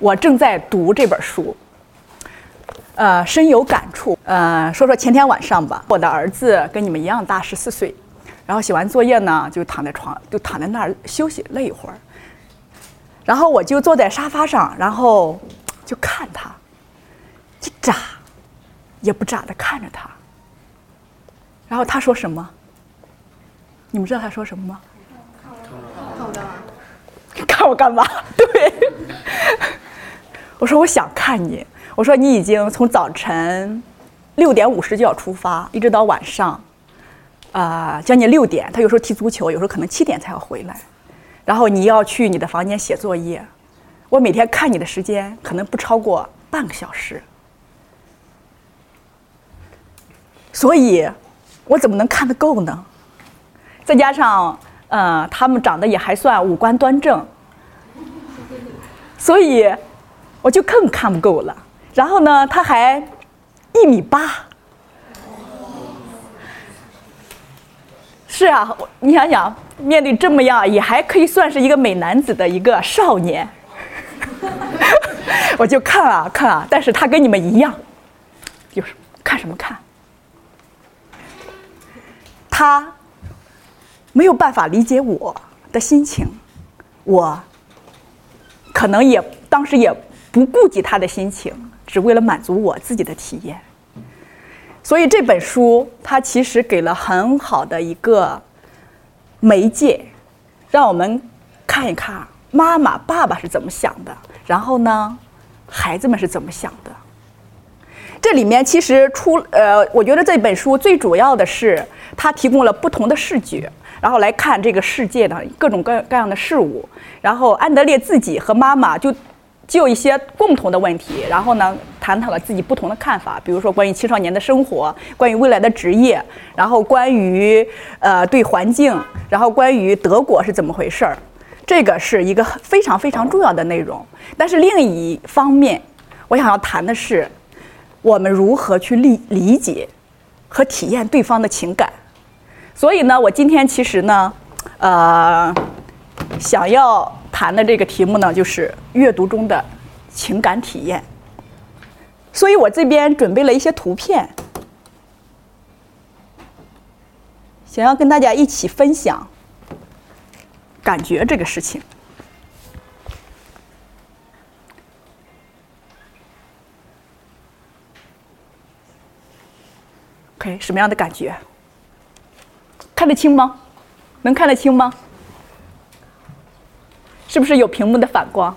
我正在读这本书，呃，深有感触。呃，说说前天晚上吧，我的儿子跟你们一样大，十四岁，然后写完作业呢，就躺在床，就躺在那儿休息了一会儿。然后我就坐在沙发上，然后就看他，一眨也不眨的看着他。然后他说什么？你们知道他说什么吗？看我干嘛？对，我说我想看你。我说你已经从早晨六点五十就要出发，一直到晚上，啊，将近六点。他有时候踢足球，有时候可能七点才要回来。然后你要去你的房间写作业。我每天看你的时间可能不超过半个小时，所以，我怎么能看得够呢？再加上，呃，他们长得也还算五官端正，所以我就更看不够了。然后呢，他还一米八，是啊，你想想，面对这么样也还可以算是一个美男子的一个少年，我就看啊看啊，但是他跟你们一样，就是看什么看，他。没有办法理解我的心情，我可能也当时也不顾及他的心情，只为了满足我自己的体验。所以这本书它其实给了很好的一个媒介，让我们看一看妈妈、爸爸是怎么想的，然后呢，孩子们是怎么想的。这里面其实出呃，我觉得这本书最主要的是它提供了不同的视觉。然后来看这个世界的各种各各样的事物，然后安德烈自己和妈妈就就一些共同的问题，然后呢，谈讨了自己不同的看法，比如说关于青少年的生活，关于未来的职业，然后关于呃对环境，然后关于德国是怎么回事儿，这个是一个非常非常重要的内容。但是另一方面，我想要谈的是，我们如何去理理解和体验对方的情感。所以呢，我今天其实呢，呃，想要谈的这个题目呢，就是阅读中的情感体验。所以我这边准备了一些图片，想要跟大家一起分享感觉这个事情。OK，什么样的感觉？看得清吗？能看得清吗？是不是有屏幕的反光？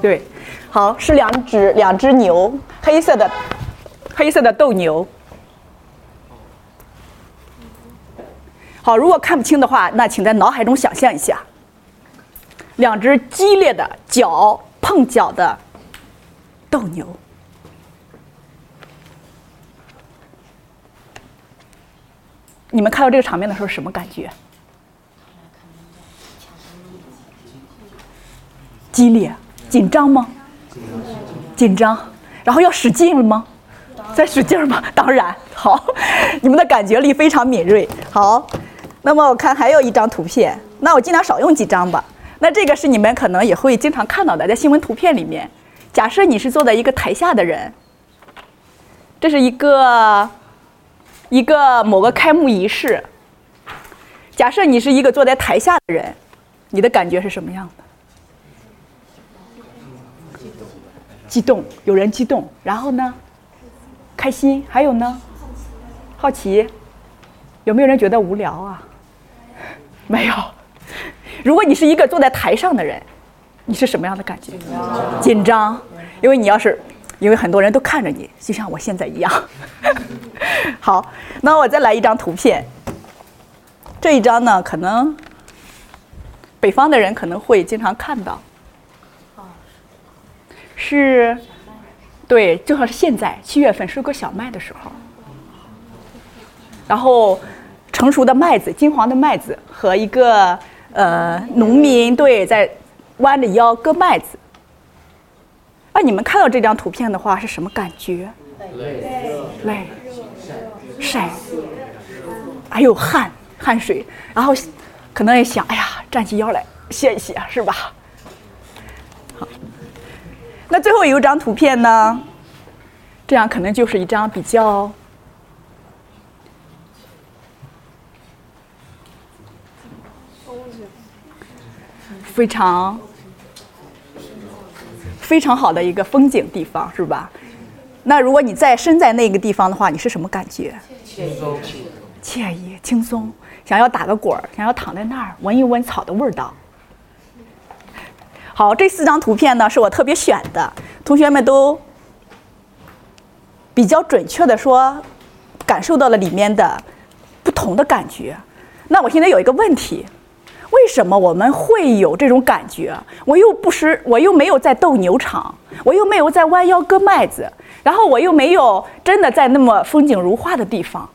对，好，是两只两只牛，黑色的黑色的斗牛。好，如果看不清的话，那请在脑海中想象一下，两只激烈的脚碰脚的斗牛。你们看到这个场面的时候什么感觉？激烈、紧张吗？紧张，然后要使劲了吗？再使劲吗？当然，好，你们的感觉力非常敏锐。好，那么我看还有一张图片，那我尽量少用几张吧。那这个是你们可能也会经常看到的，在新闻图片里面。假设你是坐在一个台下的人，这是一个。一个某个开幕仪式，假设你是一个坐在台下的人，你的感觉是什么样的？激动，激动，有人激动，然后呢？开心，还有呢？好奇，有没有人觉得无聊啊？没有。如果你是一个坐在台上的人，你是什么样的感觉？紧张，因为你要是。因为很多人都看着你，就像我现在一样。好，那我再来一张图片。这一张呢，可能北方的人可能会经常看到。是，对，正好是现在七月份收割小麦的时候。然后，成熟的麦子、金黄的麦子和一个呃农民对在弯着腰割麦子。那你们看到这张图片的话是什么感觉？累，累，晒，还有汗，汗水，然后可能也想，哎呀，站起腰来歇一歇，是吧？好，那最后有一张图片呢，这样可能就是一张比较非常非常好的一个风景地方，是吧？那如果你在身在那个地方的话，你是什么感觉？轻松，惬意、轻松，想要打个滚儿，想要躺在那儿闻一闻草的味道。好，这四张图片呢是我特别选的，同学们都比较准确的说，感受到了里面的不同的感觉。那我现在有一个问题，为什么我们会有这种感觉？我又不是，我又没有在斗牛场，我又没有在弯腰割麦子，然后我又没有真的在那么风景如画的地方，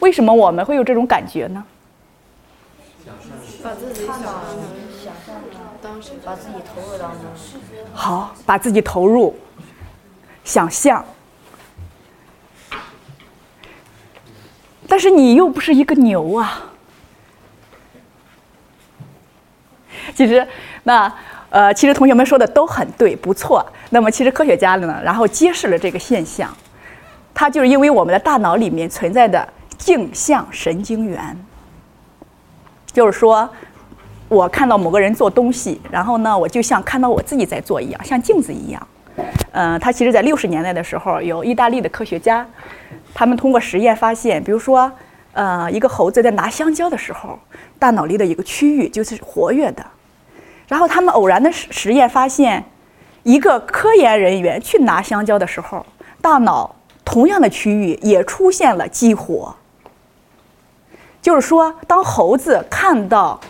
为什么我们会有这种感觉呢？把自己想，把自己投入当中。好，把自己投入，想象。但是你又不是一个牛啊。其实，那呃，其实同学们说的都很对，不错。那么，其实科学家呢，然后揭示了这个现象，它就是因为我们的大脑里面存在的镜像神经元，就是说。我看到某个人做东西，然后呢，我就像看到我自己在做一样，像镜子一样。嗯，他其实在六十年代的时候，有意大利的科学家，他们通过实验发现，比如说，呃，一个猴子在拿香蕉的时候，大脑里的一个区域就是活跃的。然后他们偶然的实实验发现，一个科研人员去拿香蕉的时候，大脑同样的区域也出现了激活。就是说，当猴子看到。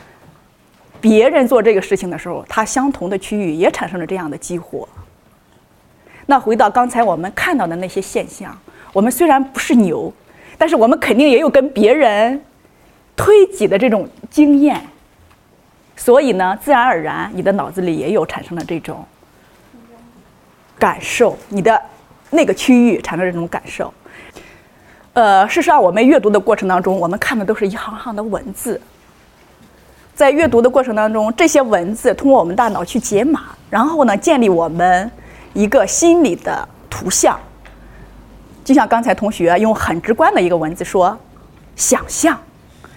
别人做这个事情的时候，它相同的区域也产生了这样的激活。那回到刚才我们看到的那些现象，我们虽然不是牛，但是我们肯定也有跟别人推挤的这种经验。所以呢，自然而然，你的脑子里也有产生了这种感受，你的那个区域产生这种感受。呃，事实上，我们阅读的过程当中，我们看的都是一行行的文字。在阅读的过程当中，这些文字通过我们大脑去解码，然后呢，建立我们一个心理的图像。就像刚才同学用很直观的一个文字说“想象”，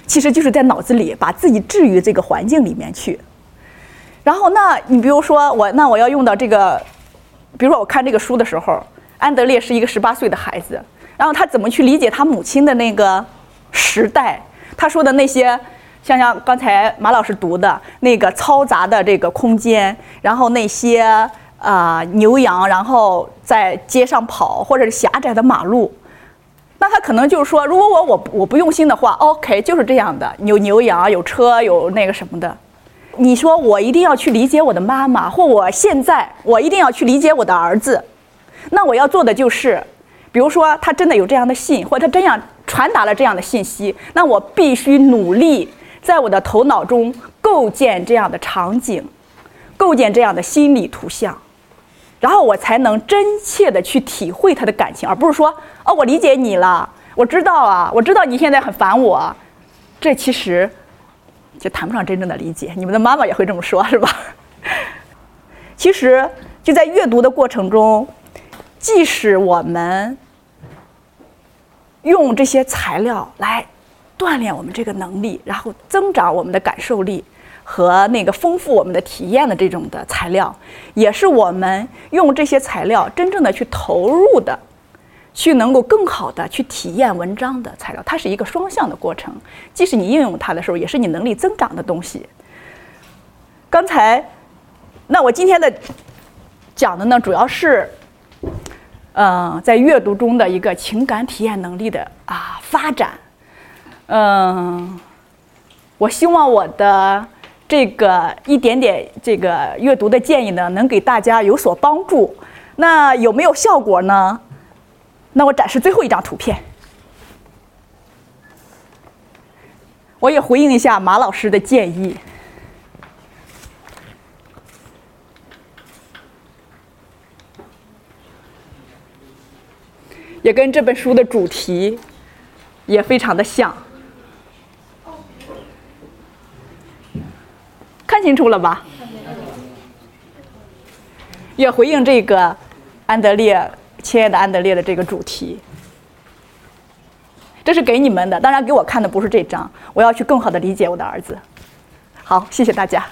其实就是在脑子里把自己置于这个环境里面去。然后，那你比如说我，那我要用到这个，比如说我看这个书的时候，安德烈是一个十八岁的孩子，然后他怎么去理解他母亲的那个时代？他说的那些。像像刚才马老师读的那个嘈杂的这个空间，然后那些啊牛羊，然后在街上跑，或者是狭窄的马路，那他可能就是说，如果我我我不用心的话，OK，就是这样的，有牛羊，有车，有那个什么的。你说我一定要去理解我的妈妈，或我现在我一定要去理解我的儿子，那我要做的就是，比如说他真的有这样的信，或者他这样传达了这样的信息，那我必须努力。在我的头脑中构建这样的场景，构建这样的心理图像，然后我才能真切的去体会他的感情，而不是说哦，我理解你了，我知道啊，我知道你现在很烦我，这其实就谈不上真正的理解。你们的妈妈也会这么说，是吧？其实就在阅读的过程中，即使我们用这些材料来。锻炼我们这个能力，然后增长我们的感受力和那个丰富我们的体验的这种的材料，也是我们用这些材料真正的去投入的，去能够更好的去体验文章的材料。它是一个双向的过程，既是你应用它的时候，也是你能力增长的东西。刚才，那我今天的讲的呢，主要是，嗯，在阅读中的一个情感体验能力的啊发展。嗯，我希望我的这个一点点这个阅读的建议呢，能给大家有所帮助。那有没有效果呢？那我展示最后一张图片。我也回应一下马老师的建议，也跟这本书的主题也非常的像。看清楚了吧？也回应这个安德烈，亲爱的安德烈的这个主题。这是给你们的，当然给我看的不是这张，我要去更好的理解我的儿子。好，谢谢大家。